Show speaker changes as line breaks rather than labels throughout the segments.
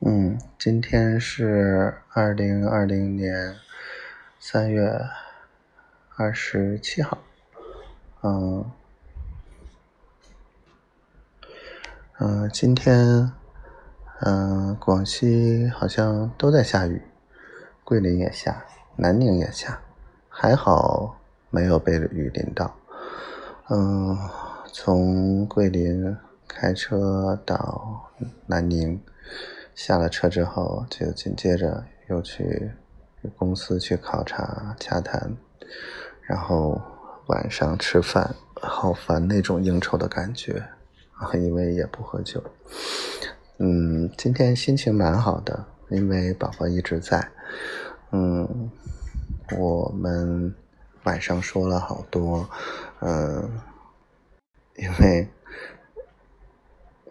嗯，今天是二零二零年三月二十七号。嗯嗯，今天嗯，广西好像都在下雨，桂林也下，南宁也下，还好没有被雨淋到。嗯，从桂林开车到南宁。下了车之后，就紧接着又去公司去考察洽谈，然后晚上吃饭，好烦那种应酬的感觉啊！因为也不喝酒。嗯，今天心情蛮好的，因为宝宝一直在。嗯，我们晚上说了好多，嗯，因为。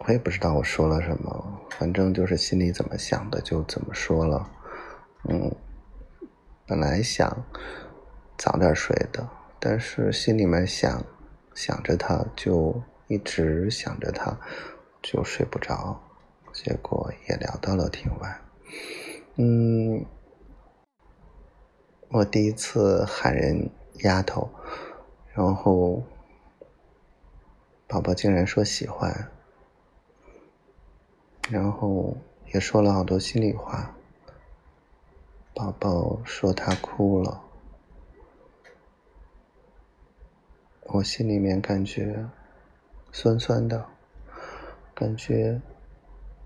我也不知道我说了什么，反正就是心里怎么想的就怎么说了。嗯，本来想早点睡的，但是心里面想想着他，就一直想着他，就睡不着，结果也聊到了挺晚。嗯，我第一次喊人丫头，然后宝宝竟然说喜欢。然后也说了好多心里话，宝宝说他哭了，我心里面感觉酸酸的，感觉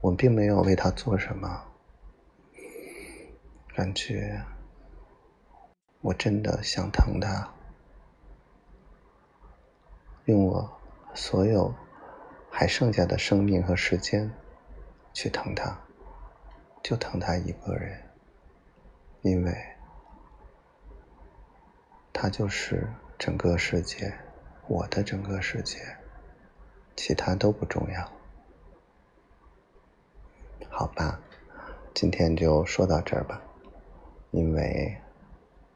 我并没有为他做什么，感觉我真的想疼他，用我所有还剩下的生命和时间。去疼他，就疼他一个人，因为他就是整个世界，我的整个世界，其他都不重要。好吧，今天就说到这儿吧，因为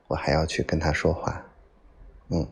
我还要去跟他说话，嗯。